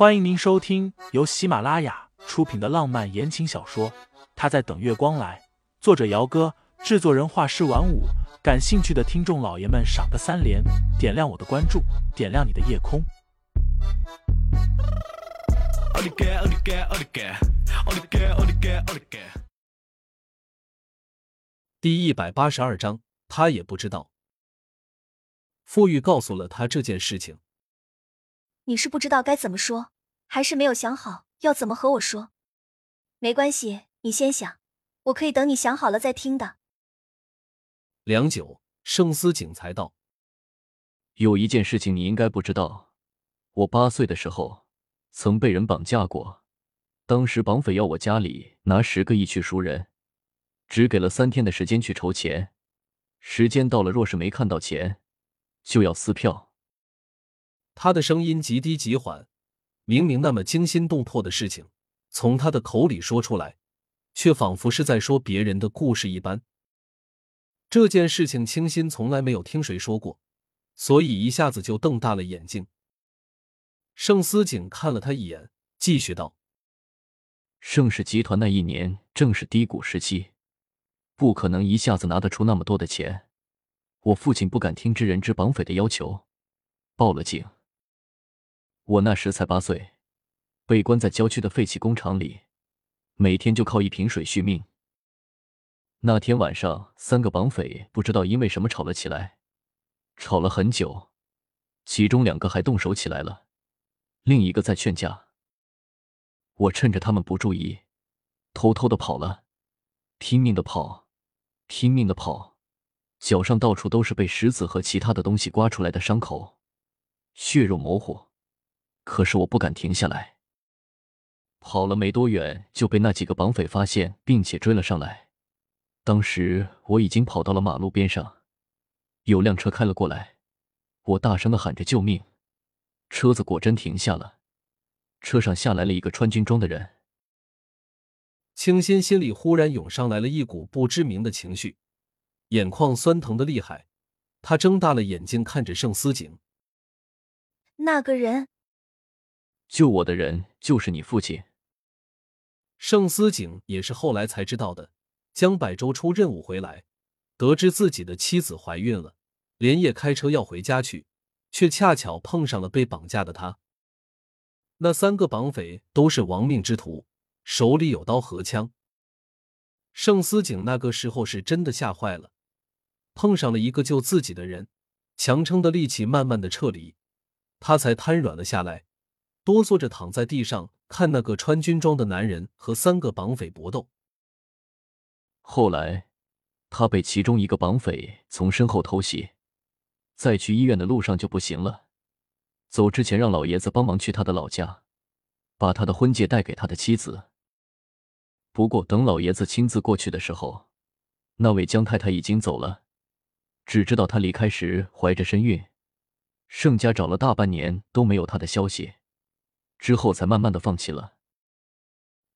欢迎您收听由喜马拉雅出品的浪漫言情小说《他在等月光来》，作者：姚哥，制作人：画师晚舞。感兴趣的听众老爷们，赏个三连，点亮我的关注，点亮你的夜空。第一百八十二章，他也不知道。傅玉告诉了他这件事情。你是不知道该怎么说，还是没有想好要怎么和我说？没关系，你先想，我可以等你想好了再听的。良久，盛思景才道：“有一件事情你应该不知道，我八岁的时候曾被人绑架过，当时绑匪要我家里拿十个亿去赎人，只给了三天的时间去筹钱，时间到了，若是没看到钱，就要撕票。”他的声音极低极缓，明明那么惊心动魄的事情，从他的口里说出来，却仿佛是在说别人的故事一般。这件事情，清新从来没有听谁说过，所以一下子就瞪大了眼睛。盛思景看了他一眼，继续道：“盛世集团那一年正是低谷时期，不可能一下子拿得出那么多的钱。我父亲不敢听知人之绑匪的要求，报了警。”我那时才八岁，被关在郊区的废弃工厂里，每天就靠一瓶水续命。那天晚上，三个绑匪不知道因为什么吵了起来，吵了很久，其中两个还动手起来了，另一个在劝架。我趁着他们不注意，偷偷的跑了，拼命的跑，拼命的跑，脚上到处都是被石子和其他的东西刮出来的伤口，血肉模糊。可是我不敢停下来，跑了没多远就被那几个绑匪发现，并且追了上来。当时我已经跑到了马路边上，有辆车开了过来，我大声的喊着救命，车子果真停下了，车上下来了一个穿军装的人。清新心里忽然涌上来了一股不知名的情绪，眼眶酸疼的厉害，他睁大了眼睛看着盛思景，那个人。救我的人就是你父亲。盛思景也是后来才知道的。江百洲出任务回来，得知自己的妻子怀孕了，连夜开车要回家去，却恰巧碰上了被绑架的他。那三个绑匪都是亡命之徒，手里有刀和枪。盛思景那个时候是真的吓坏了，碰上了一个救自己的人，强撑的力气慢慢的撤离，他才瘫软了下来。哆嗦着躺在地上，看那个穿军装的男人和三个绑匪搏斗。后来，他被其中一个绑匪从身后偷袭，在去医院的路上就不行了。走之前让老爷子帮忙去他的老家，把他的婚戒带给他的妻子。不过等老爷子亲自过去的时候，那位江太太已经走了，只知道他离开时怀着身孕。盛家找了大半年都没有他的消息。之后才慢慢的放弃了。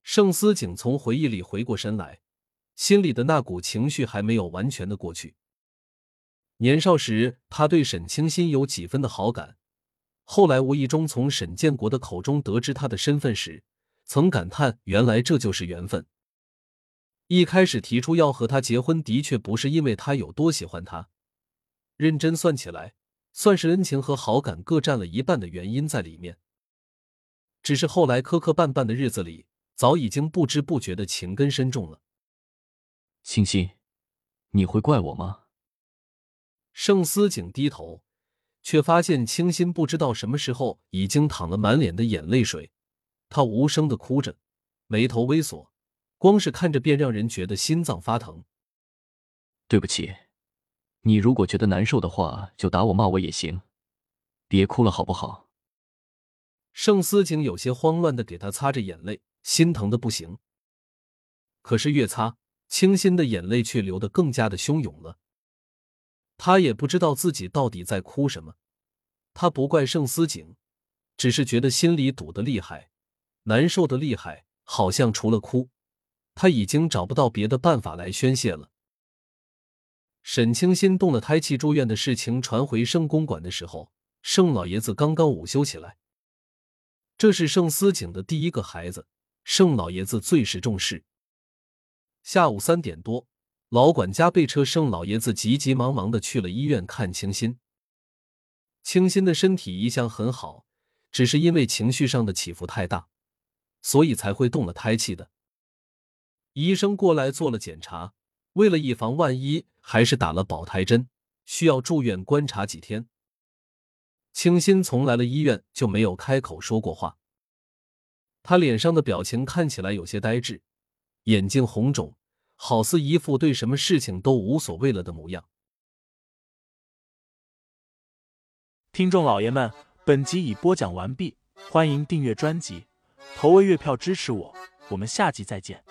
盛思景从回忆里回过神来，心里的那股情绪还没有完全的过去。年少时，他对沈清心有几分的好感，后来无意中从沈建国的口中得知他的身份时，曾感叹原来这就是缘分。一开始提出要和他结婚，的确不是因为他有多喜欢他，认真算起来，算是恩情和好感各占了一半的原因在里面。只是后来磕磕绊绊的日子里，早已经不知不觉的情根深重了。清新，你会怪我吗？盛思景低头，却发现清新不知道什么时候已经淌了满脸的眼泪水，他无声的哭着，眉头微锁，光是看着便让人觉得心脏发疼。对不起，你如果觉得难受的话，就打我骂我也行，别哭了好不好？盛思景有些慌乱的给他擦着眼泪，心疼的不行。可是越擦，清新的眼泪却流得更加的汹涌了。他也不知道自己到底在哭什么，他不怪盛思景，只是觉得心里堵得厉害，难受的厉害，好像除了哭，他已经找不到别的办法来宣泄了。沈清新动了胎气住院的事情传回盛公馆的时候，盛老爷子刚刚午休起来。这是盛思景的第一个孩子，盛老爷子最是重视。下午三点多，老管家备车盛老爷子急急忙忙的去了医院看清新。清新的身体一向很好，只是因为情绪上的起伏太大，所以才会动了胎气的。医生过来做了检查，为了以防万一，还是打了保胎针，需要住院观察几天。清新从来了医院就没有开口说过话，他脸上的表情看起来有些呆滞，眼睛红肿，好似一副对什么事情都无所谓了的模样。听众老爷们，本集已播讲完毕，欢迎订阅专辑，投喂月票支持我，我们下集再见。